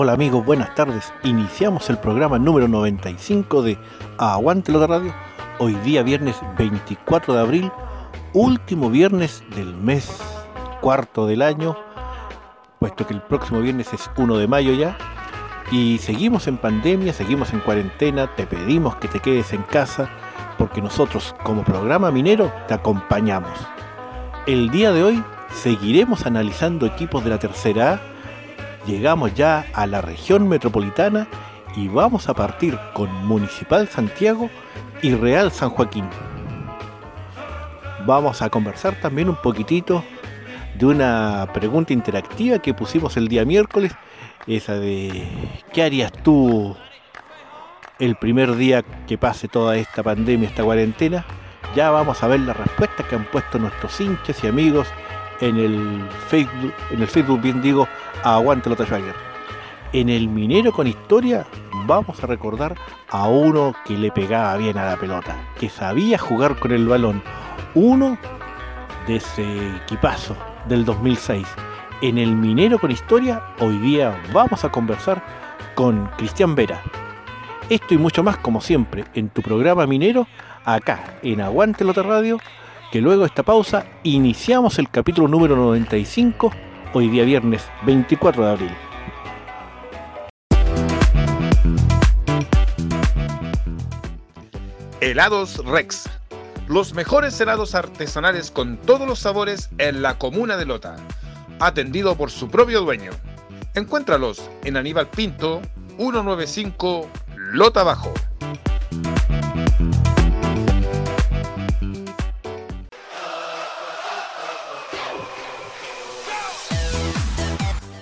Hola amigos, buenas tardes. Iniciamos el programa número 95 de Aguante de Radio. Hoy día viernes 24 de abril, último viernes del mes cuarto del año, puesto que el próximo viernes es 1 de mayo ya. Y seguimos en pandemia, seguimos en cuarentena, te pedimos que te quedes en casa, porque nosotros como programa minero te acompañamos. El día de hoy seguiremos analizando equipos de la tercera A llegamos ya a la región metropolitana y vamos a partir con Municipal Santiago y Real San Joaquín. Vamos a conversar también un poquitito de una pregunta interactiva que pusimos el día miércoles, esa de ¿qué harías tú el primer día que pase toda esta pandemia, esta cuarentena? Ya vamos a ver las respuestas que han puesto nuestros hinchas y amigos en el Facebook, en el Facebook bien digo, Aguante Lota. En el Minero con Historia vamos a recordar a uno que le pegaba bien a la pelota, que sabía jugar con el balón. Uno de ese equipazo del 2006. En el Minero con Historia hoy día vamos a conversar con Cristian Vera. Esto y mucho más como siempre en tu programa minero acá en Aguante Lota Radio que luego de esta pausa iniciamos el capítulo número 95, hoy día viernes 24 de abril. Helados Rex. Los mejores helados artesanales con todos los sabores en la comuna de Lota. Atendido por su propio dueño. Encuéntralos en Aníbal Pinto, 195 Lota Bajo.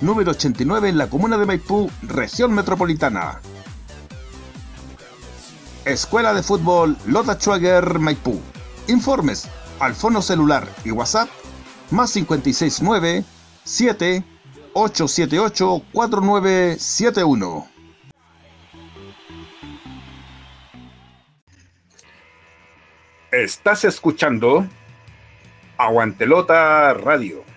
número 89 en la comuna de Maipú, región metropolitana. Escuela de Fútbol Lota Schwager Maipú. Informes al fono celular y WhatsApp más 569 7 878 4971. Estás escuchando Aguantelota Radio.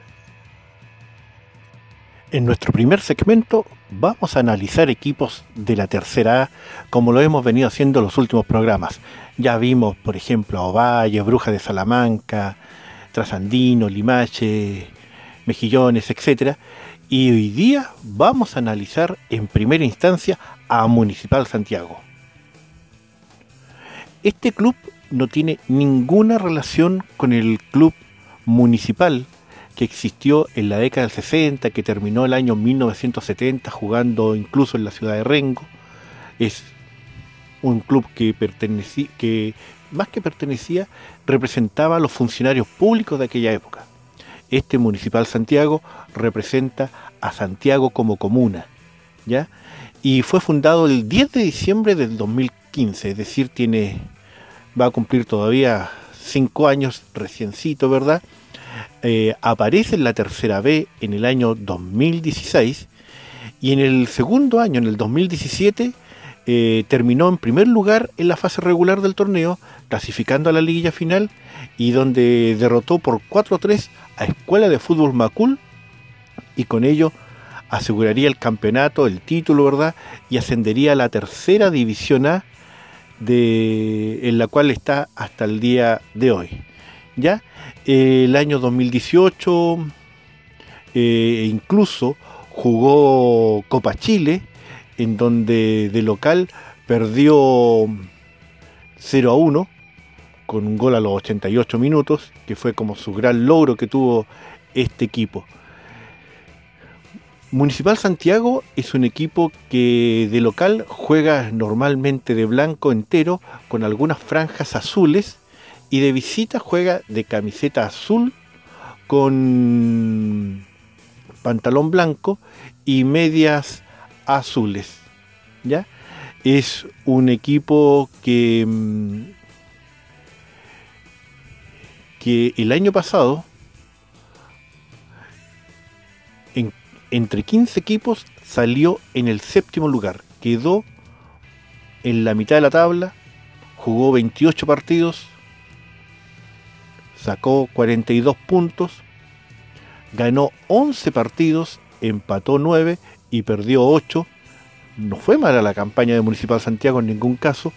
En nuestro primer segmento vamos a analizar equipos de la tercera A como lo hemos venido haciendo en los últimos programas. Ya vimos, por ejemplo, a Ovalle, Bruja de Salamanca, Trasandino, Limache, Mejillones, etc. Y hoy día vamos a analizar en primera instancia a Municipal Santiago. Este club no tiene ninguna relación con el club municipal que existió en la década del 60, que terminó el año 1970 jugando incluso en la ciudad de Rengo. Es un club que que más que pertenecía, representaba a los funcionarios públicos de aquella época. Este Municipal Santiago representa a Santiago como comuna ¿ya? Y fue fundado el 10 de diciembre del 2015, es decir, tiene, va a cumplir todavía cinco años reciencito, ¿verdad? Eh, aparece en la tercera B en el año 2016 y en el segundo año, en el 2017, eh, terminó en primer lugar en la fase regular del torneo, clasificando a la liguilla final y donde derrotó por 4-3 a Escuela de Fútbol Macul y con ello aseguraría el campeonato, el título, ¿verdad? Y ascendería a la tercera división A, en la cual está hasta el día de hoy. ¿Ya? el año 2018 eh, incluso jugó Copa Chile, en donde de local perdió 0 a 1 con un gol a los 88 minutos, que fue como su gran logro que tuvo este equipo. Municipal Santiago es un equipo que de local juega normalmente de blanco entero con algunas franjas azules y de visita juega de camiseta azul con pantalón blanco y medias azules. ¿Ya? Es un equipo que, mm, que el año pasado, entre 15 equipos, salió en el séptimo lugar. Quedó en la mitad de la tabla, jugó 28 partidos, sacó 42 puntos, ganó 11 partidos, empató 9 y perdió 8. No fue mala la campaña de Municipal Santiago en ningún caso.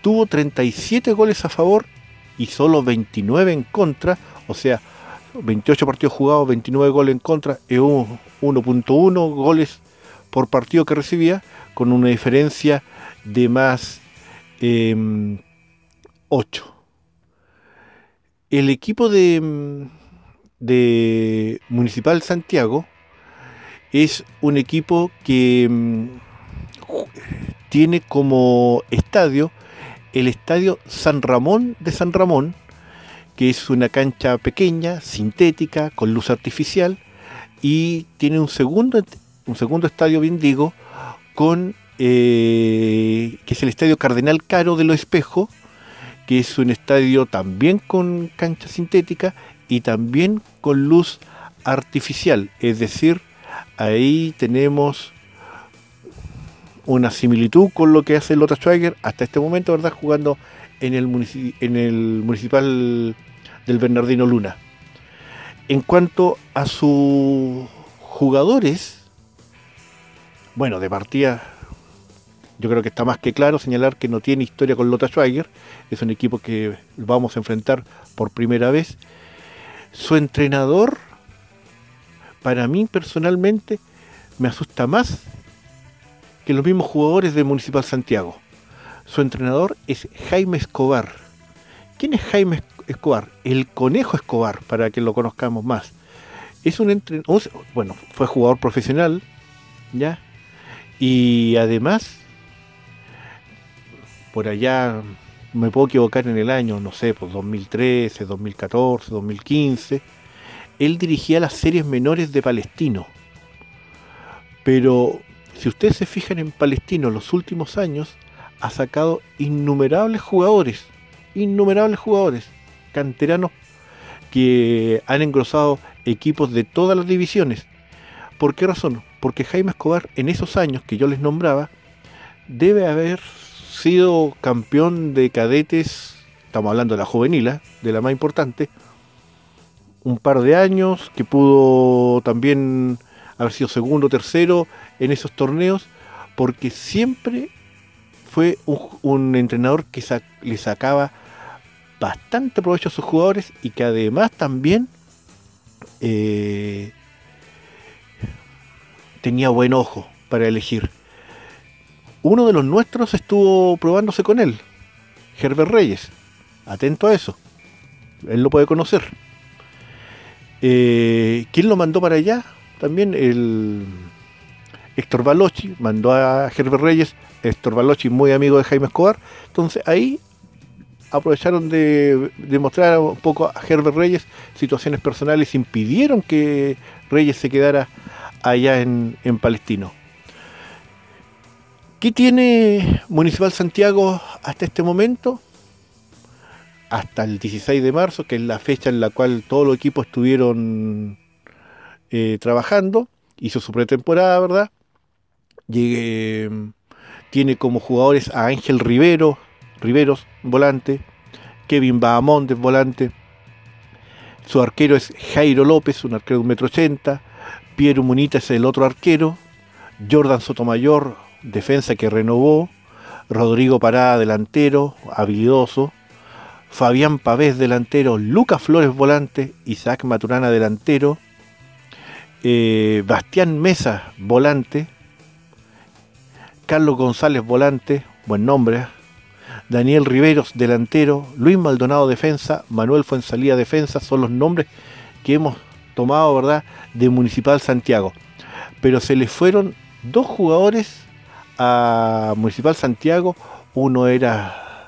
Tuvo 37 goles a favor y solo 29 en contra. O sea, 28 partidos jugados, 29 goles en contra, y 1.1 goles por partido que recibía, con una diferencia de más 8. El equipo de, Municipal Santiago es un equipo que mm, tiene como estadio el estadio San Ramón de San Ramón, que es una cancha pequeña, sintética, con luz artificial, y tiene un segundo, un segundo estadio, bien digo, con, eh, que es el estadio Cardenal Caro de los Espejos, que es un estadio también con cancha sintética y también con luz artificial. Es decir, ahí tenemos una similitud con lo que hace Lota Schwager hasta este momento, ¿verdad? Jugando en el, en el municipal del Bernardino Luna. En cuanto a sus jugadores, bueno, de partida yo creo que está más que claro señalar que no tiene historia con Lota Schweiger, es un equipo que vamos a enfrentar por primera vez. Su entrenador, para mí personalmente, me asusta más que los mismos jugadores de Municipal Santiago. Su entrenador es Jaime Escobar. ¿Quién es Jaime Escobar? El Conejo Escobar, para que lo conozcamos más. Es un entrenador, bueno, fue jugador profesional, ¿ya? Y además por allá, me puedo equivocar en el año, no sé, pues 2013, 2014, 2015, él dirigía las series menores de Palestino. Pero si ustedes se fijan en Palestino los últimos años, ha sacado innumerables jugadores, innumerables jugadores, canteranos que han engrosado equipos de todas las divisiones. ¿Por qué razón? Porque Jaime Escobar en esos años que yo les nombraba debe haber sido campeón de cadetes, estamos hablando de la juvenil, ¿eh? de la más importante, un par de años, que pudo también haber sido segundo, tercero en esos torneos, porque siempre fue un, entrenador que le sacaba bastante provecho a sus jugadores y que además también eh, tenía buen ojo para elegir uno de los nuestros estuvo probándose con él, Herbert Reyes. Atento a eso. Él lo puede conocer. Eh, ¿Quién lo mandó para allá? También el Héctor Balochi mandó a Herbert Reyes. Héctor Balochi, muy amigo de Jaime Escobar. Entonces ahí aprovecharon de demostrar un poco a Herbert Reyes situaciones personales impidieron que Reyes se quedara allá en, en Palestino. ¿Qué tiene Municipal Santiago hasta este momento? Hasta el 16 de marzo, que es la fecha en la cual todos los equipos estuvieron eh, trabajando, hizo su pretemporada, ¿verdad? Tiene como jugadores a Ángel Rivero, Riveros, volante, Kevin Bahamontes, volante, su arquero es Jairo López, un arquero de un metro ochenta, Piero Munita es el otro arquero, Jordan Sotomayor, defensa que renovó, Rodrigo Parada, delantero, habilidoso, Fabián Pavés, delantero, Lucas Flores, volante, Isaac Maturana, delantero, eh, Bastián Mesa, volante, Carlos González, volante, buen nombre, Daniel Riveros, delantero, Luis Maldonado, defensa, Manuel Fuensalía, defensa, son los nombres que hemos tomado, ¿verdad?, de Municipal Santiago. Pero se les fueron dos jugadores a Municipal Santiago, uno era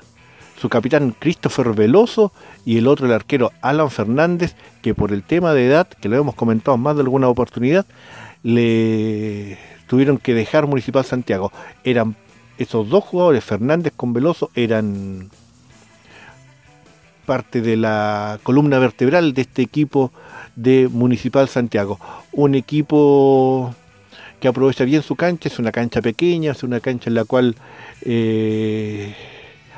su capitán Christopher Veloso y el otro el arquero Alan Fernández, que por el tema de edad, que lo hemos comentado más de alguna oportunidad, le tuvieron que dejar Municipal Santiago. Eran esos dos jugadores, Fernández con Veloso, eran parte de la columna vertebral de este equipo de Municipal Santiago. Un equipo que aprovecha bien su cancha, es una cancha pequeña, es una cancha en la cual eh,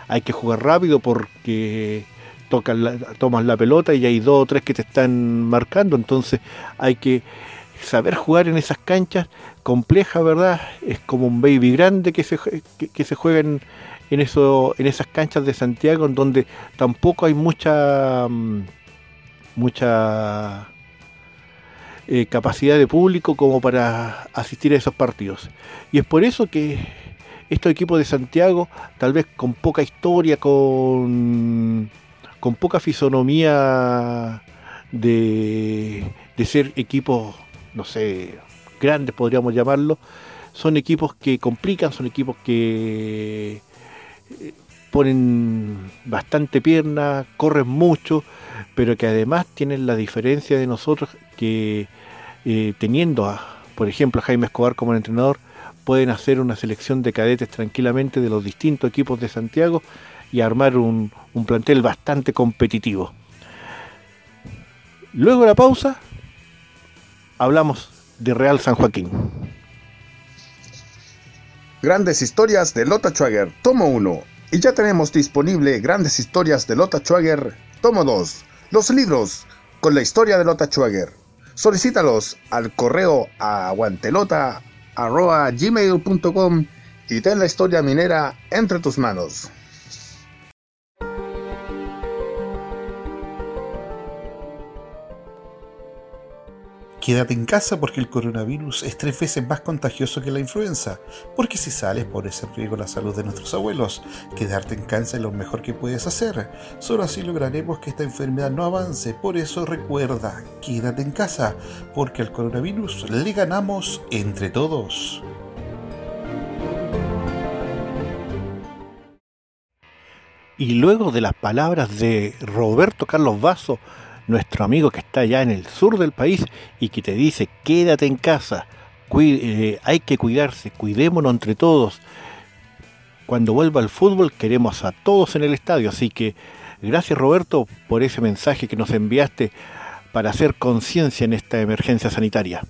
hay que jugar rápido porque tocan tomas la pelota y hay dos o tres que te están marcando, entonces hay que saber jugar en esas canchas complejas, ¿verdad? Es como un baby grande que se, que, se juega en, eso, en esas canchas de Santiago, en donde tampoco hay mucha, mm, mucha eh, capacidad de público como para asistir a esos partidos. Y es por eso que estos equipos de Santiago, tal vez con poca historia, con, con poca fisonomía de, de ser equipos, no sé, grandes podríamos llamarlo, son equipos que complican, son equipos que eh, ponen bastante pierna, corren mucho, pero que además tienen la diferencia de nosotros que eh, teniendo, a, por ejemplo, a Jaime Escobar como entrenador, pueden hacer una selección de cadetes tranquilamente de los distintos equipos de Santiago y armar un, plantel bastante competitivo. Luego de la pausa, hablamos de Real San Joaquín. Grandes historias de Lota Schwager, tomo 1. Y ya tenemos disponible Grandes historias de Lota Schwager, tomo 2. Los libros con la historia de Lota Schwager. Solicítalos al correo aguantelota.gmail.com y ten la historia minera entre tus manos. Quédate en casa porque el coronavirus es tres veces más contagioso que la influenza. Porque si sales pones en riesgo la salud de nuestros abuelos. Quedarte en casa es lo mejor que puedes hacer. Solo así lograremos que esta enfermedad no avance. Por eso recuerda, quédate en casa porque al coronavirus le ganamos entre todos. Y luego de las palabras de Roberto Carlos Vaso, nuestro amigo que está allá en el sur del país y que te dice quédate en casa, eh, hay que cuidarse, cuidémonos entre todos. Cuando vuelva el fútbol queremos a todos en el estadio, así que gracias Roberto por ese mensaje que nos enviaste para hacer conciencia en esta emergencia sanitaria.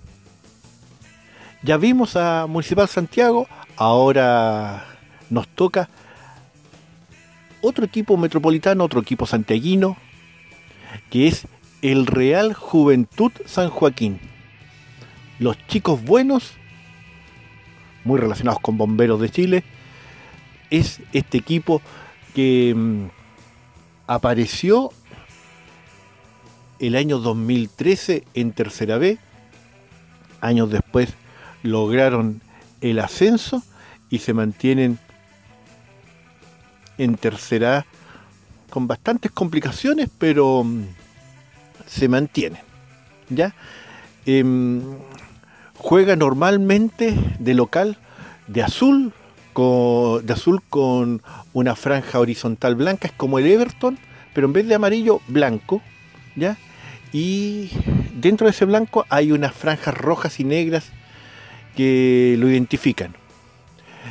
Ya vimos a Municipal Santiago, ahora nos toca otro equipo metropolitano, otro equipo santiaguino, que es el Real Juventud San Joaquín. Los chicos buenos, muy relacionados con Bomberos de Chile, es este equipo que mm, apareció el año 2013 en Tercera B. Años después lograron el ascenso y se mantienen en Tercera A con bastantes complicaciones, pero mm, se mantiene. ¿ya? Em, juega normalmente de local de azul, con, de azul con una franja horizontal blanca, es como el Everton, pero en vez de amarillo, blanco. ¿ya? Y dentro de ese blanco hay unas franjas rojas y negras que lo identifican.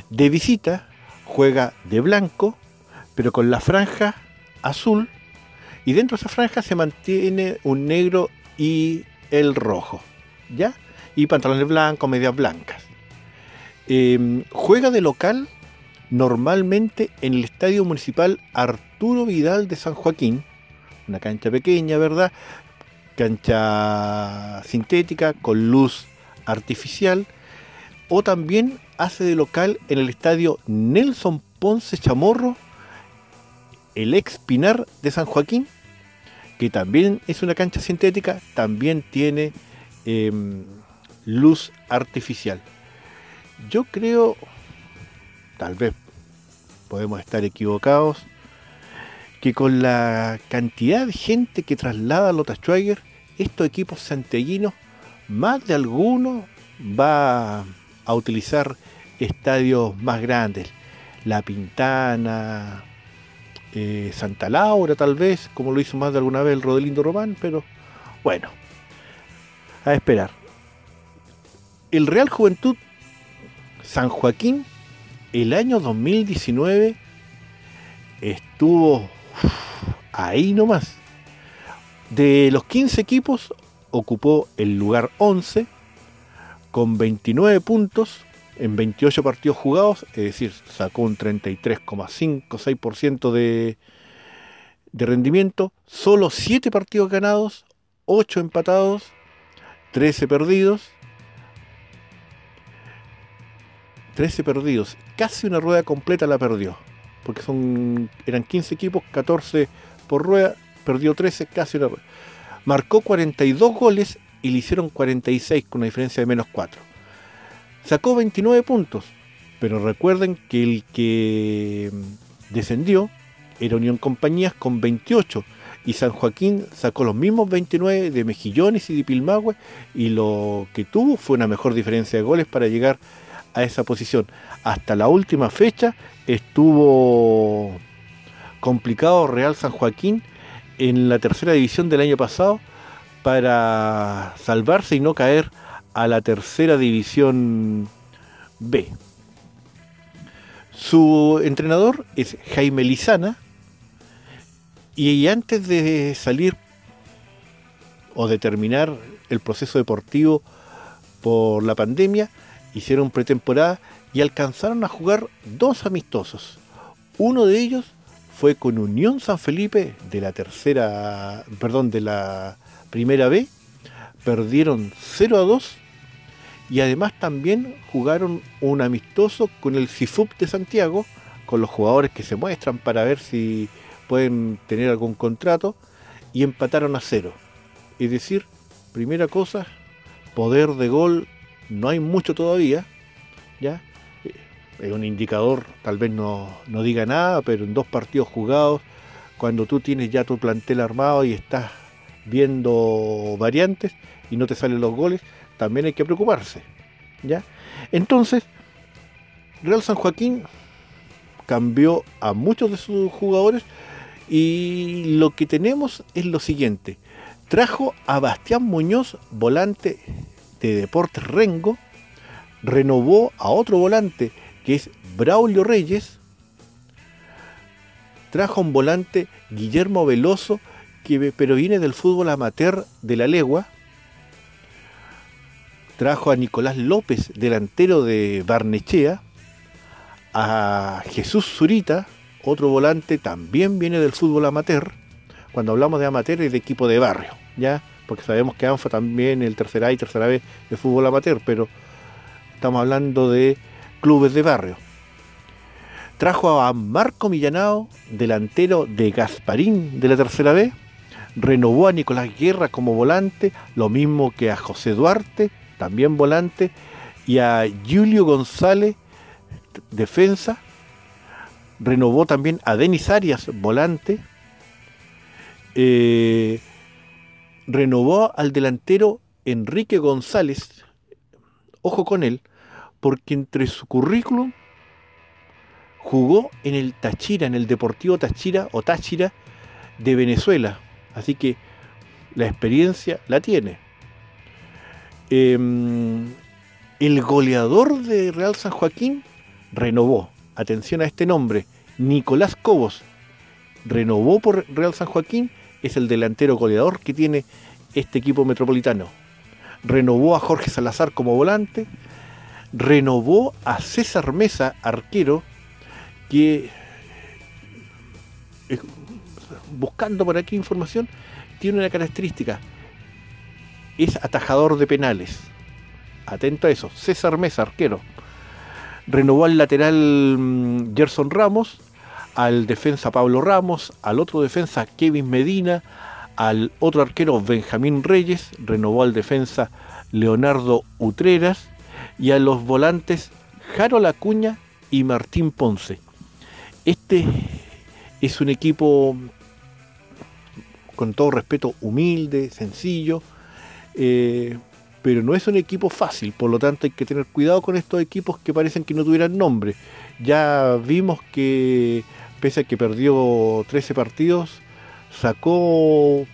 De visita juega de blanco, pero con la franja azul, y dentro de esa franja se mantiene un negro y el rojo, ¿ya? Y pantalones blancos, medias blancas. Em, juega de local normalmente en el Estadio Municipal Arturo Vidal de San Joaquín, una cancha pequeña, ¿verdad? Cancha sintética con luz artificial, o también hace de local en el Estadio Nelson Ponce Chamorro, el ex Pinar de San Joaquín, que también es una cancha sintética, también tiene em, luz artificial. Yo creo, tal vez podemos estar equivocados, que con la cantidad de gente que traslada a Lota Schwager, estos equipos santellinos, más de alguno va a utilizar estadios más grandes. La Pintana, eh, Santa Laura tal vez, como lo hizo más de alguna vez el Rodelindo Román, pero bueno, a esperar. El Real Juventud San Joaquín, el año 2019, estuvo ahí nomás. De los 15 equipos, ocupó el lugar 11, con 29 puntos en 28 partidos jugados, es decir, sacó un 33,56% de, de rendimiento, solo 7 partidos ganados, 8 empatados, 13 perdidos, 13 perdidos, casi una rueda completa la perdió, porque son eran 15 equipos, 14 por rueda, perdió 13, casi una rueda. Marcó 42 goles y le hicieron 46 con una diferencia de menos 4 sacó 29 puntos, pero recuerden que el que descendió era Unión Compañías con 28 y San Joaquín sacó los mismos 29 de Mejillones y de Pilmahue. Y lo que tuvo fue una mejor diferencia de goles para llegar a esa posición. Hasta la última fecha estuvo complicado Real San Joaquín en la tercera división del año pasado para salvarse y no caer a la tercera división B. Su entrenador es Jaime Lizana y antes de salir o de terminar el proceso deportivo por la pandemia, hicieron pretemporada y alcanzaron a jugar dos amistosos. Uno de ellos fue con Unión San Felipe de la tercera, perdón, de la primera B. Perdieron 0 a 2 y además también jugaron un amistoso con el CIFUP de Santiago, con los jugadores que se muestran para ver si pueden tener algún contrato, y empataron a cero. Es decir, primera cosa, poder de gol no hay mucho todavía, ¿ya? Es un indicador, tal vez no, no diga nada, pero en dos partidos jugados, cuando tú tienes ya tu plantel armado y estás viendo variantes y no te salen los goles, también hay que preocuparse. ¿ya? Entonces, Real San Joaquín cambió a muchos de sus jugadores y lo que tenemos es lo siguiente. Trajo a Bastián Muñoz, volante de Deportes Rengo, renovó a otro volante que es Braulio Reyes, trajo un volante Guillermo Veloso, que, pero viene del fútbol amateur de la legua, trajo a Nicolás López, delantero de Barnechea, a Jesús Zurita, otro volante, también viene del fútbol amateur. Cuando hablamos de amateur es de equipo de barrio, ¿ya? Porque sabemos que ANFA también el tercera y tercera vez de fútbol amateur, pero estamos hablando de clubes de barrio. Trajo a Marco Millanao, delantero de Gasparín de la tercera vez. Renovó a Nicolás Guerra como volante, lo mismo que a José Duarte, también volante, y a Julio González, defensa. Renovó también a Denis Arias, volante. Eh, renovó al delantero Enrique González, ojo con él, porque entre su currículum jugó en el Táchira, en el Deportivo Táchira o Táchira de Venezuela. Así que la experiencia la tiene. Em, el goleador de Real San Joaquín renovó, atención a este nombre, Nicolás Cobos, renovó por Real San Joaquín, es el delantero goleador que tiene este equipo metropolitano. Renovó a Jorge Salazar como volante, renovó a César Mesa, arquero, que eh, buscando por aquí información, tiene una característica, es atajador de penales. Atento a eso, César Mesa, arquero. Renovó al lateral mm, Gerson Ramos, al defensa Pablo Ramos, al otro defensa Kevin Medina, al otro arquero Benjamín Reyes, renovó al defensa Leonardo Utreras y a los volantes Jaro Lacuña y Martín Ponce. Este es un equipo, con todo respeto, humilde, sencillo, eh, pero no es un equipo fácil, por lo tanto hay que tener cuidado con estos equipos que parecen que no tuvieran nombre. Ya vimos que pese a que perdió 13 partidos, sacó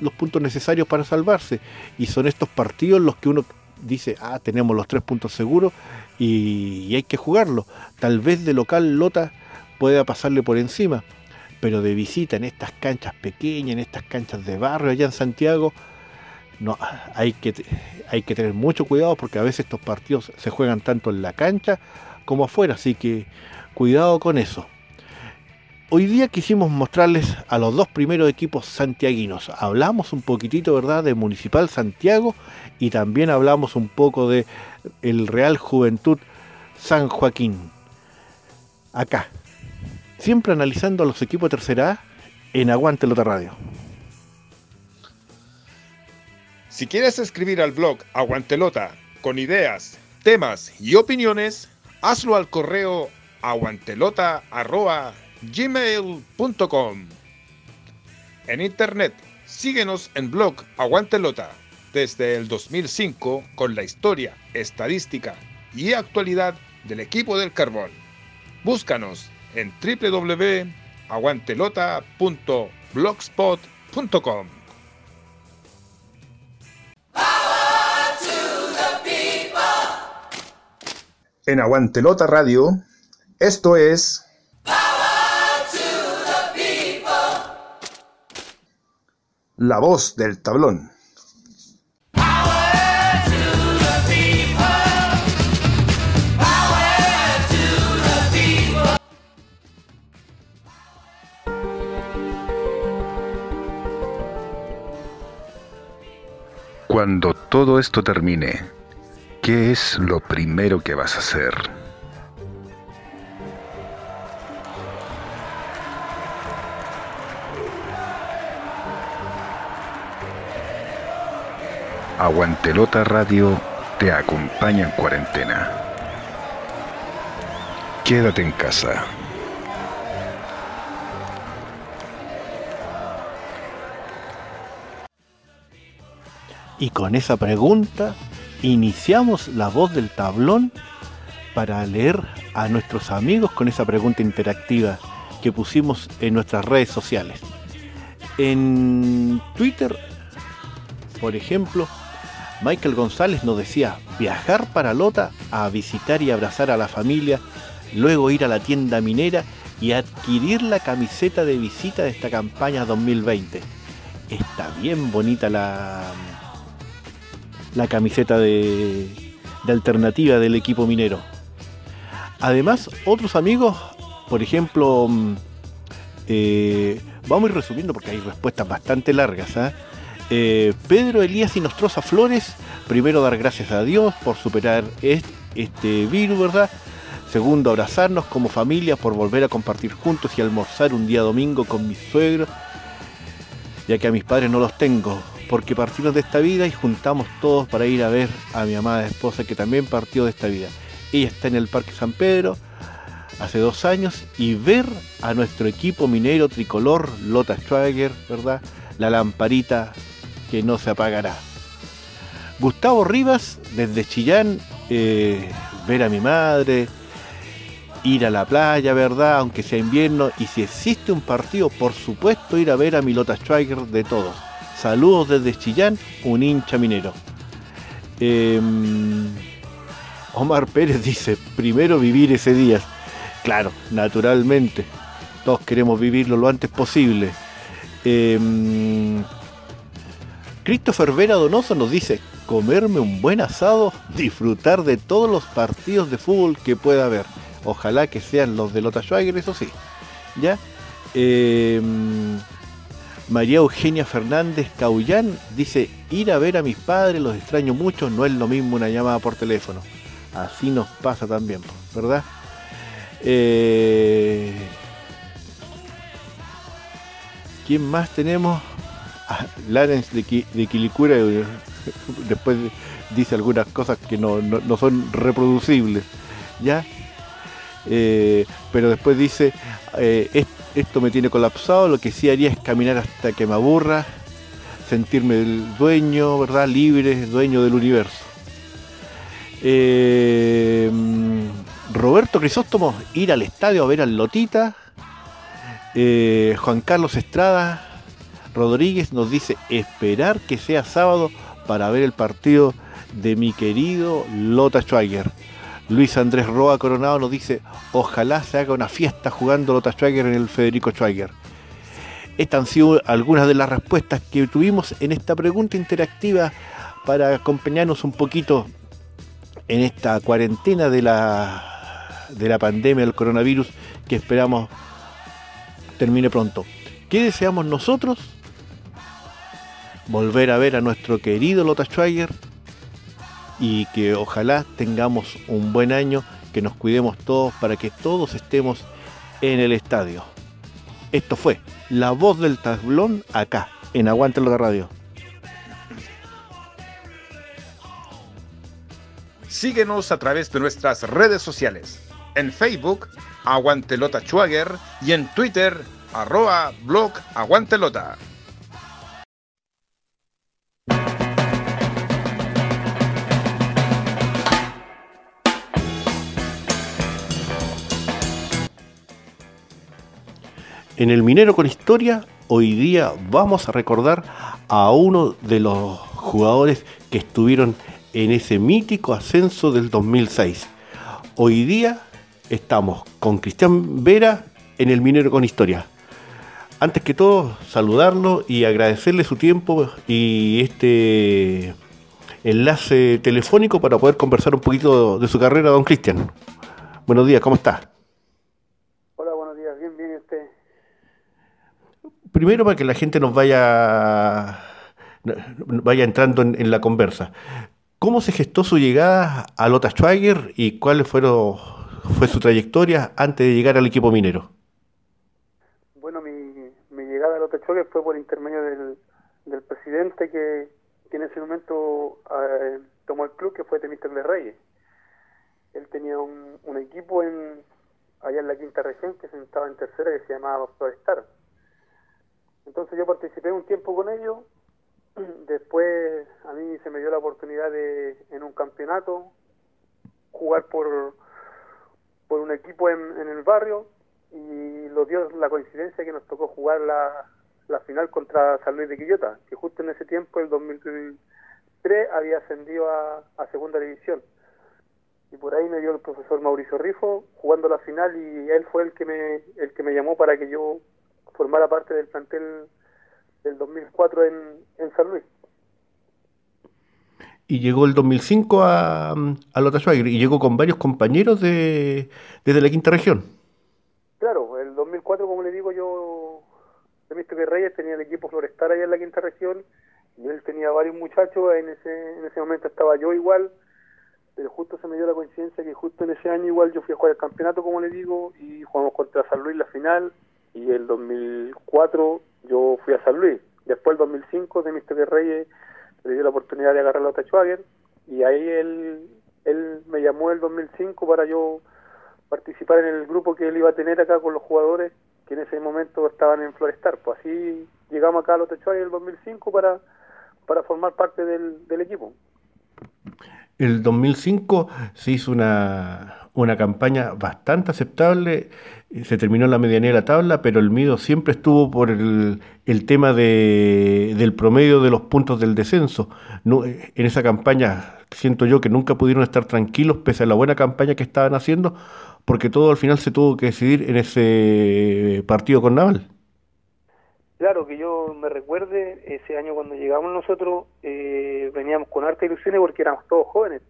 los puntos necesarios para salvarse. Y son estos partidos los que uno dice, ah, tenemos los tres puntos seguros y, hay que jugarlo. Tal vez de local Lota pueda pasarle por encima, pero de visita en estas canchas pequeñas, en estas canchas de barrio allá en Santiago, no, hay que, hay que tener mucho cuidado porque a veces estos partidos se juegan tanto en la cancha como afuera, así que cuidado con eso. Hoy día quisimos mostrarles a los dos primeros equipos santiaguinos. Hablamos un poquitito, ¿verdad?, de Municipal Santiago y también hablamos un poco de el Real Juventud San Joaquín. Acá, siempre analizando a los equipos de tercera A en Aguante Lota Radio. Si quieres escribir al blog Aguantelota con ideas, temas y opiniones, hazlo al correo aguantelota gmail.com. En internet, síguenos en blog Aguantelota desde el 2005 con la historia, estadística y actualidad del equipo del carbón. Búscanos en www.aguantelota.blogspot.com. En Aguantelota Radio, esto es La voz del tablón. Cuando todo esto termine, ¿qué es lo primero que vas a hacer? Aguantelota Radio te acompaña en cuarentena. Quédate en casa. Y con esa pregunta iniciamos la voz del tablón para leer a nuestros amigos con esa pregunta interactiva que pusimos en nuestras redes sociales. En Twitter, por ejemplo, Michael González nos decía viajar para Lota a visitar y abrazar a la familia, luego ir a la tienda minera y adquirir la camiseta de visita de esta campaña 2020. Está bien bonita la, la camiseta de, alternativa del equipo minero. Además, otros amigos, por ejemplo, mm, eh, vamos a ir resumiendo porque hay respuestas bastante largas. ¿ah? Eh, Pedro Elías y Nostroza Flores, primero dar gracias a Dios por superar este, virus, ¿verdad? Segundo, abrazarnos como familia por volver a compartir juntos y almorzar un día domingo con mis suegros, ya que a mis padres no los tengo, porque partimos de esta vida y juntamos todos para ir a ver a mi amada esposa que también partió de esta vida. Ella está en el Parque San Pedro hace dos años y ver a nuestro equipo minero tricolor, Lota Schwager, ¿verdad? La lamparita que no se apagará. Gustavo Rivas, desde Chillán, eh, ver a mi madre, ir a la playa, ¿verdad? Aunque sea invierno. Y si existe un partido, por supuesto, ir a ver a Milota Striker de todos. Saludos desde Chillán, un hincha minero. Em, Omar Pérez dice, primero vivir ese día. Claro, naturalmente. Todos queremos vivirlo lo antes posible. Em, Christopher Vera Donoso nos dice, comerme un buen asado, disfrutar de todos los partidos de fútbol que pueda haber. Ojalá que sean los de Lota Schwager, eso sí. ¿Ya? Em, María Eugenia Fernández Caullán dice, ir a ver a mis padres, los extraño mucho, no es lo mismo una llamada por teléfono. Así nos pasa también, ¿verdad? Eh, ¿Quién más tenemos? Ah, Lawrence de, de Quilicura eh, después dice algunas cosas que no, son reproducibles, ¿ya? Eh, pero después dice, esto me tiene colapsado, lo que sí haría es caminar hasta que me aburra, sentirme el dueño, ¿verdad? Libre, dueño del universo. Eh, Roberto Crisóstomo, ir al estadio a ver al Lotita. Eh, Juan Carlos Estrada Rodríguez nos dice esperar que sea sábado para ver el partido de mi querido Lota Schwager. Luis Andrés Roa Coronado nos dice ojalá se haga una fiesta jugando Lota Schwager en el Federico Schwager. Estas han sido algunas de las respuestas que tuvimos en esta pregunta interactiva para acompañarnos un poquito en esta cuarentena de la, de la pandemia del coronavirus que esperamos termine pronto. ¿Qué deseamos nosotros? Volver a ver a nuestro querido Lota Schwager y que ojalá tengamos un buen año, que nos cuidemos todos para que todos estemos en el estadio. Esto fue La Voz del Tablón acá, en Aguante Radio. Síguenos a través de nuestras redes sociales. En Facebook, Aguantelota Schwager y en Twitter, arroba blog Aguantelota. En el Minero con Historia, hoy día vamos a recordar a uno de los jugadores que estuvieron en ese mítico ascenso del 2006. Hoy día estamos con Cristian Vera en el Minero con Historia. Antes que todo, saludarlo y agradecerle su tiempo y este enlace telefónico para poder conversar un poquito de su carrera, don Cristian. Buenos días, ¿cómo está? Hola, buenos días, bien, bien, usted. Primero para que la gente nos vaya vaya entrando en, la conversa. ¿Cómo se gestó su llegada a Lota Schwager y cuál fueron, fue su trayectoria antes de llegar al equipo minero? Bueno, mi, mi llegada a Lota Schwager fue por intermedio del, presidente que, que, en ese momento eh, tomó el club, que fue Temístocle Reyes. Él tenía un, un, equipo en allá en la quinta región que se estaba en tercera que se llamaba Florestar. Entonces yo participé un tiempo con ellos Después a mí se me dio la oportunidad de, en un campeonato, jugar por, por un equipo en, en el barrio y lo dio la coincidencia que nos tocó jugar la, la final contra San Luis de Quillota, que justo en ese tiempo, el 2003, había ascendido a, a segunda división. Y por ahí me dio el profesor Mauricio Rifo jugando la final y él fue el que me, el que me llamó para que yo formara parte del plantel del 2004 en, en San Luis. Y llegó el 2005 a, a Lota Schwager y llegó con varios compañeros de, desde la quinta región. Claro, el 2004, como le digo yo, de Mr. Reyes tenía el equipo Florestar allá en la quinta región y él tenía varios muchachos, en ese, en ese momento estaba yo igual, pero justo se me dio la coincidencia que justo en ese año igual yo fui a jugar el campeonato, como le digo, y jugamos contra San Luis la final, y el 2004 yo fui a San Luis. Después, el 2005, de Mr. Reyes le dio la oportunidad de agarrar a Lota Schwager y ahí él, él me llamó el 2005 para yo participar en el grupo que él iba a tener acá con los jugadores que en ese momento estaban en Florestar. Pues así llegamos acá a Lota Schwager el 2005 para, para formar parte del, del equipo. El 2005 se hizo una, una campaña bastante aceptable. Se terminó la medianía de la tabla, pero el Mido siempre estuvo por el, el tema de, del promedio de los puntos del descenso. No, en esa campaña siento yo que nunca pudieron estar tranquilos pese a la buena campaña que estaban haciendo, porque todo al final se tuvo que decidir en ese partido con Naval. Claro, que yo me recuerde, ese año cuando llegamos nosotros eh, veníamos con harta ilusiones porque éramos todos jóvenes.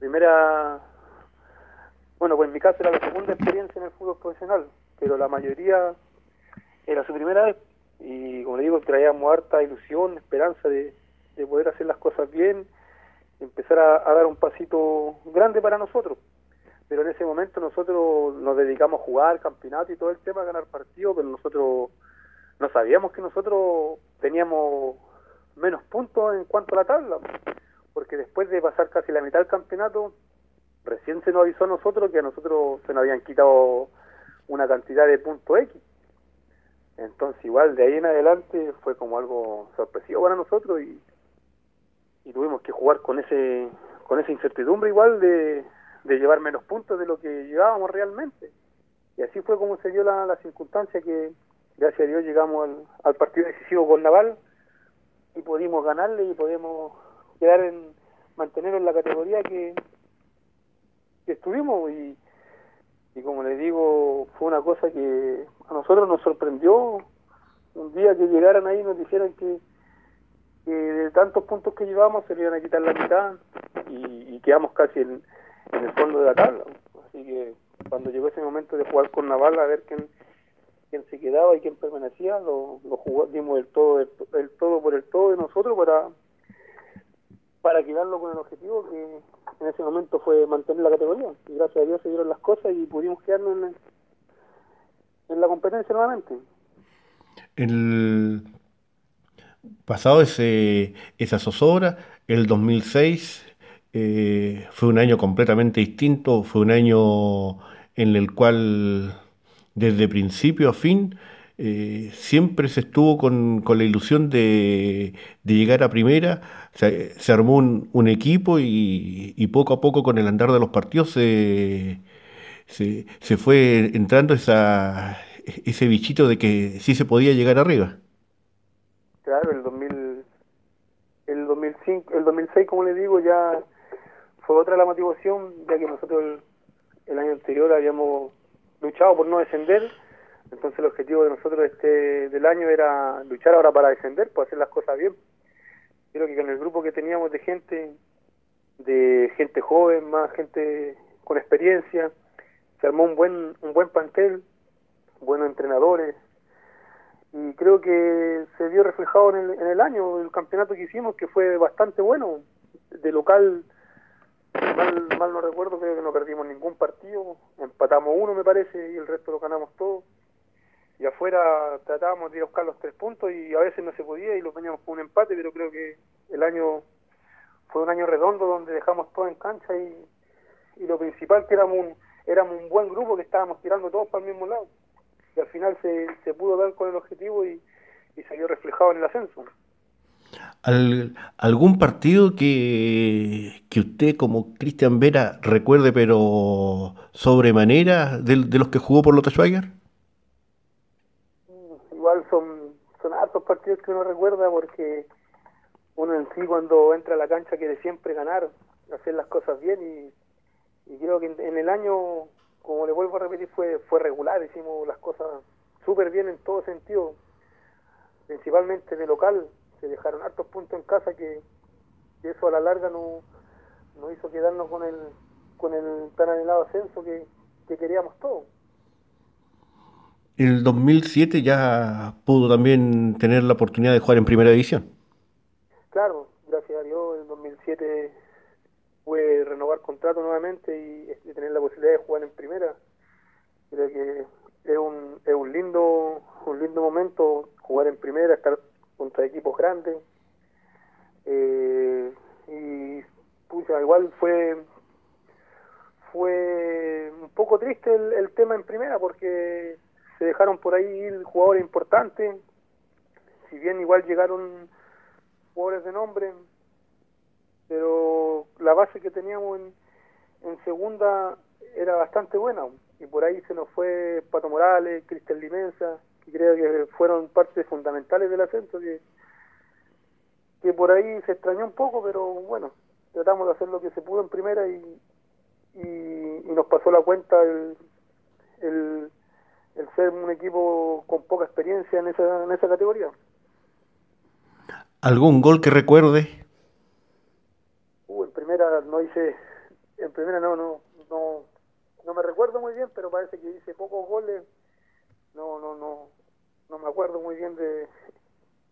Primera, bueno, pues en mi caso era la segunda experiencia en el fútbol profesional, pero la mayoría era su primera vez. Y como le digo, traíamos harta ilusión, esperanza de, poder hacer las cosas bien, empezar a, dar un pasito grande para nosotros. Pero en ese momento nosotros nos dedicamos a jugar campeonato y todo el tema, a ganar partidos, pero nosotros no sabíamos que nosotros teníamos menos puntos en cuanto a la tabla, porque después de pasar casi la mitad del campeonato, recién se nos avisó a nosotros que a nosotros se nos habían quitado una cantidad de puntos X. Entonces igual de ahí en adelante fue como algo sorpresivo para nosotros y, y tuvimos que jugar con ese con esa incertidumbre igual de, de llevar menos puntos de lo que llevábamos realmente. Y así fue como se dio la, la circunstancia que, gracias a Dios llegamos al, partido decisivo con Naval y pudimos ganarle y podemos quedar en mantener en la categoría que, estuvimos y, y como les digo fue una cosa que a nosotros nos sorprendió. Un día que llegaran ahí y nos dijeran que, de tantos puntos que llevamos se le iban a quitar la mitad y, quedamos casi en, en el fondo de la tabla. Así que cuando llegó ese momento de jugar con Naval a ver quién quién se quedaba y quién permanecía, lo, lo dimos el todo, el, todo por el todo de nosotros para para quedarlo con el objetivo que en ese momento fue mantener la categoría. Y gracias a Dios se dieron las cosas y pudimos quedarnos en, en la competencia nuevamente. El pasado ese, esa zozobra, el 2006 eh, fue un año completamente distinto, fue un año en el cual desde principio a fin, eh, siempre se estuvo con, la ilusión de, llegar a primera, se, armó un, equipo y, poco a poco con el andar de los partidos se, se, fue entrando esa, ese bichito de que sí se podía llegar arriba. Claro, el, 2000, el, 2005, el 2006, como le digo, ya fue otra la motivación, ya que nosotros el año anterior habíamos luchado por no descender, entonces el objetivo de nosotros este del año era luchar ahora para descender, por hacer las cosas bien. Creo que con el grupo que teníamos de gente, de gente joven, más gente con experiencia, se armó un buen un buen plantel, buenos entrenadores, y creo que se vio reflejado en el, en el año, el campeonato que hicimos, que fue bastante bueno, de local mal, mal no recuerdo, creo que no perdimos ningún partido, empatamos uno me parece y el resto lo ganamos todo. Y afuera tratábamos de ir a buscar los tres puntos y a veces no se podía y lo poníamos con un empate, pero creo que el año fue un año redondo donde dejamos todo en cancha y, y lo principal que éramos un, éramos un buen grupo que estábamos tirando todos para el mismo lado. Y al final se, se pudo dar con el objetivo y, y se reflejado en el ascenso algún partido que, que usted como Cristian Vera recuerde pero sobremanera de, de los que jugó por Lota Schwager? Igual son, hartos partidos que uno recuerda porque uno en sí cuando entra a la cancha quiere siempre ganar, hacer las cosas bien y, y creo que en, el año, como le vuelvo a repetir, fue, fue regular, hicimos las cosas súper bien en todo sentido, principalmente de local, se dejaron hartos puntos en casa que, eso a la larga no, no hizo quedarnos con el, con el tan anhelado ascenso que, que queríamos todos. El 2007 ya pudo también tener la oportunidad de jugar en primera división. Claro, gracias a Dios, el 2007 pude renovar contrato nuevamente y, tener la posibilidad de jugar en primera. Creo que es un, es un lindo un lindo momento jugar en primera, estar contra equipos grandes. Eh, y pucha, igual fue fue un poco triste el, tema en primera porque se dejaron por ahí ir jugadores importantes, si bien igual llegaron jugadores de nombre, pero la base que teníamos en, segunda era bastante buena. Y por ahí se nos fue Pato Morales, Cristian Limensa, que creo que fueron partes fundamentales del ascenso, que, que por ahí se extrañó un poco, pero bueno, tratamos de hacer lo que se pudo en primera y, y, nos pasó la cuenta el, el, ser un equipo con poca experiencia en esa, en esa categoría. ¿Algún gol que recuerde? Uh, en primera no hice, en primera no, no, no, no me recuerdo muy bien, pero parece que hice pocos goles. No, no, no, no me acuerdo muy bien de,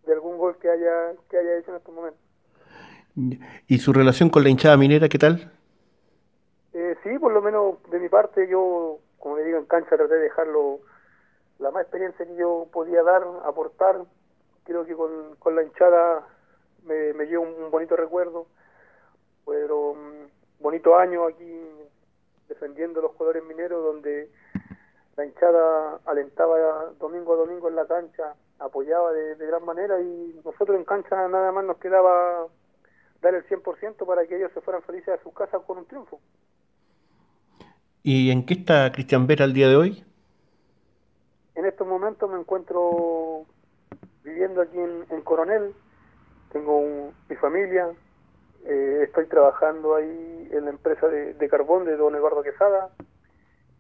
de algún gol que haya, que haya hecho en estos momentos. ¿Y su relación con la hinchada minera qué tal? Eh, sí, por lo menos de mi parte, yo, como le digo, en cancha traté de dejarlo la más experiencia que yo podía dar, aportar. Creo que con, con la hinchada me, me llevo un, bonito recuerdo. Um, bonito año aquí defendiendo los jugadores mineros, donde la hinchada alentaba domingo a domingo en la cancha, apoyaba de, de gran manera y nosotros en cancha nada más nos quedaba dar el 100% para que ellos se fueran felices a sus casas con un triunfo. ¿Y en qué está Cristian Vera el día de hoy? En estos momentos me encuentro viviendo aquí en, Coronel, tengo mi familia, eh, estoy trabajando ahí en la empresa de, carbón de don Eduardo Quesada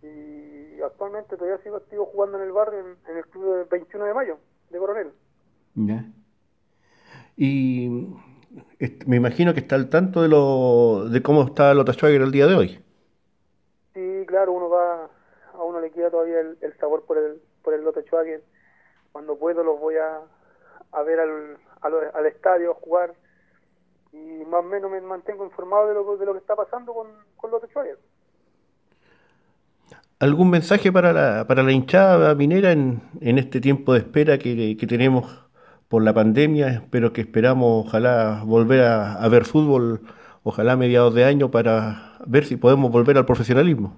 y actualmente todavía sigo activo jugando en el barrio en, el club del 21 de mayo de Coronel. Ya. Y me imagino que está al tanto de lo de cómo está Lota Schwager el día de hoy. Sí, claro, uno va, a uno le queda todavía el, sabor por el, por el Lotte Schwager. Cuando puedo los voy a, a ver al, al, estadio a jugar y más o menos me mantengo informado de lo, de lo que está pasando con, con Schwager. ¿Algún mensaje para la, para la hinchada minera en, en este tiempo de espera que, que tenemos por la pandemia, pero que esperamos ojalá volver a, ver fútbol, ojalá mediados de año para ver si podemos volver al profesionalismo.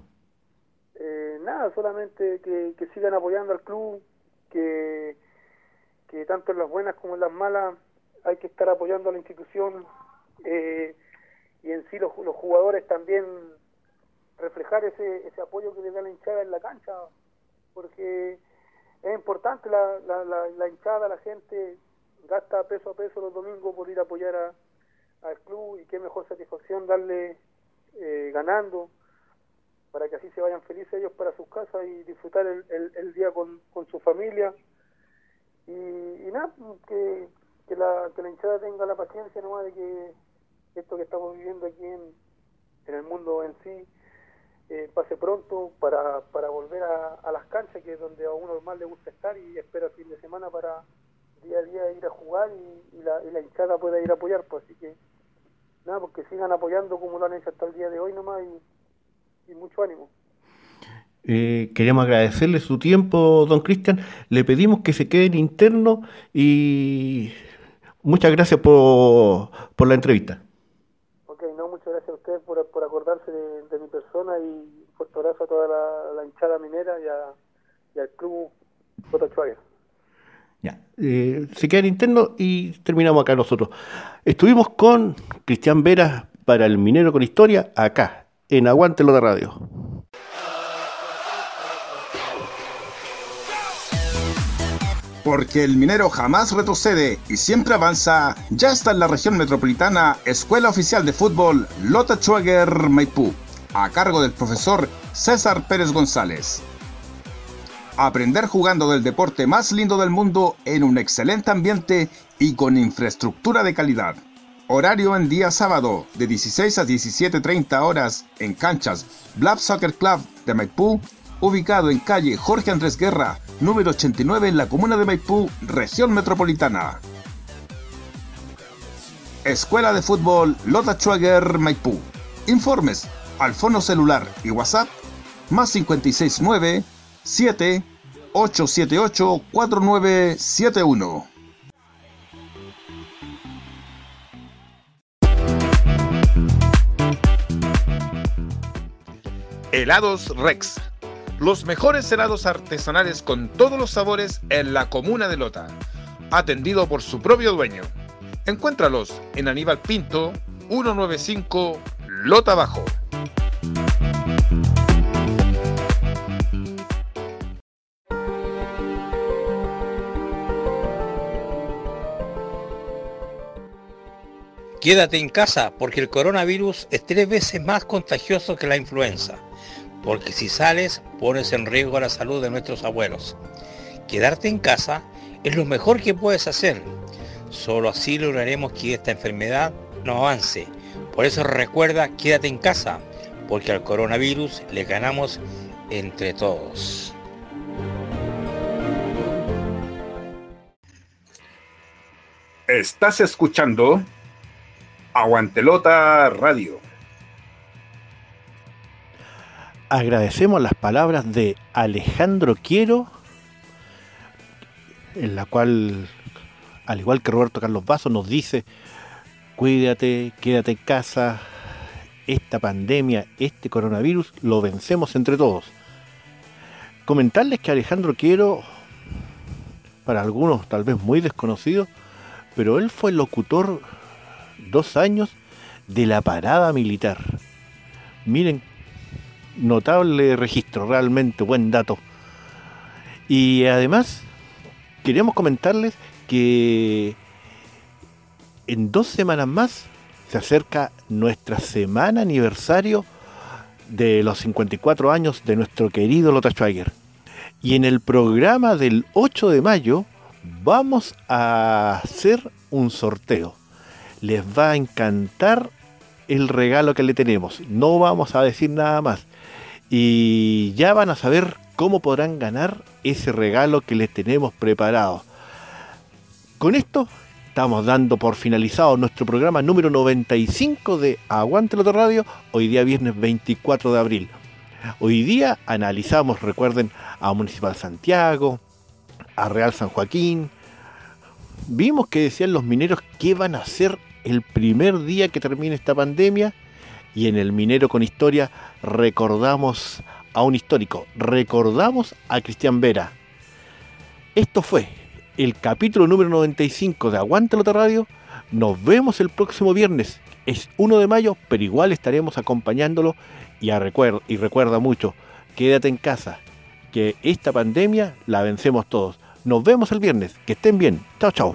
Solamente que, sigan apoyando al club, que, que tanto en las buenas como en las malas hay que estar apoyando a la institución eh, y en sí los, jugadores también reflejar ese, ese apoyo que le da la hinchada en la cancha, porque es importante la, la, la, hinchada, la gente gasta peso a peso los domingos por ir a apoyar al club y qué mejor satisfacción darle eh, ganando para que así se vayan felices ellos para sus casas y disfrutar el, el, día con, con, su familia y, nada, que, que, la, que la hinchada tenga la paciencia nomás de que esto que estamos viviendo aquí en, en el mundo en sí eh, pase pronto para, para volver a, las canchas, que es donde a uno más le gusta estar y espera fin de semana para día a día ir a jugar y, la, y la hinchada pueda ir a apoyar. Pues así que nada, porque sigan apoyando como lo han hecho hasta el día de hoy nomás y, mucho ánimo. Eh, queremos agradecerle su tiempo, don Cristian. Le pedimos que se quede en interno y muchas gracias por, por la entrevista muchas gracias a ustedes por, por acordarse de, mi persona y fuerte abrazo a toda la, hinchada minera y, al club Cotachuaga. Ya, eh, se queda en interno y terminamos acá nosotros. Estuvimos con Cristian Vera para el Minero con Historia, acá, en Aguante de Radio. Porque el minero jamás retrocede y siempre avanza, ya está en la región metropolitana Escuela Oficial de Fútbol Lota Schwager Maipú, a cargo del profesor César Pérez González. Aprender jugando del deporte más lindo del mundo en un excelente ambiente y con infraestructura de calidad. Horario en día sábado de 16 a 17.30 horas en canchas Blab Soccer Club de Maipú ubicado en calle Jorge Andrés Guerra, número 89 en la comuna de Maipú, región metropolitana. Escuela de Fútbol Lota Schwager Maipú. Informes al fono celular y WhatsApp más 569 7 878 4971. Helados Rex. Los mejores helados artesanales con todos los sabores en la comuna de Lota. Atendido por su propio dueño. Encuéntralos en Aníbal Pinto, 195 Lota Bajo. Quédate en casa porque el coronavirus es tres veces más contagioso que la influenza porque si sales pones en riesgo la salud de nuestros abuelos. Quedarte en casa es lo mejor que puedes hacer. Solo así lograremos que esta enfermedad no avance. Por eso recuerda, quédate en casa, porque al coronavirus le ganamos entre todos. Estás escuchando Aguantelota Radio. Agradecemos las palabras de Alejandro Quiero, en la cual, al igual que Roberto Carlos Vaso, nos dice, cuídate, quédate en casa, esta pandemia, este coronavirus, lo vencemos entre todos. Comentarles que Alejandro Quiero, para algunos tal vez muy desconocido, pero él fue locutor dos años de la parada militar. Miren, notable registro, realmente buen dato. Y además, queríamos comentarles que en dos semanas más se acerca nuestra semana aniversario de los 54 años de nuestro querido Lota Schwager. Y en el programa del 8 de mayo vamos a hacer un sorteo. Les va a encantar el regalo que le tenemos. No vamos a decir nada más. Y ya van a saber cómo podrán ganar ese regalo que les tenemos preparado. Con esto estamos dando por finalizado nuestro programa número 95 de Aguante Loto Radio, hoy día viernes 24 de abril. Hoy día analizamos, recuerden, a Municipal Santiago, a Real San Joaquín. Vimos que decían los mineros qué van a hacer el primer día que termine esta pandemia. Y en el Minero con Historia recordamos a un histórico, recordamos a Cristian Vera. Esto fue el capítulo número 95 de Aguante Lota Radio. Nos vemos el próximo viernes. Es 1 de mayo, pero igual estaremos acompañándolo. Y, y recuerda mucho, quédate en casa, que esta pandemia la vencemos todos. Nos vemos el viernes. Que estén bien. Chao, chao.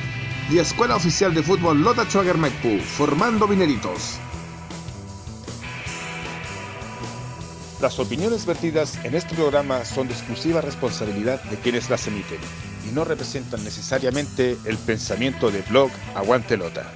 Y Escuela Oficial de Fútbol Lota formando mineritos. Las opiniones vertidas en este programa son de exclusiva responsabilidad de quienes las emiten y no representan necesariamente el pensamiento de blog Aguante Lota.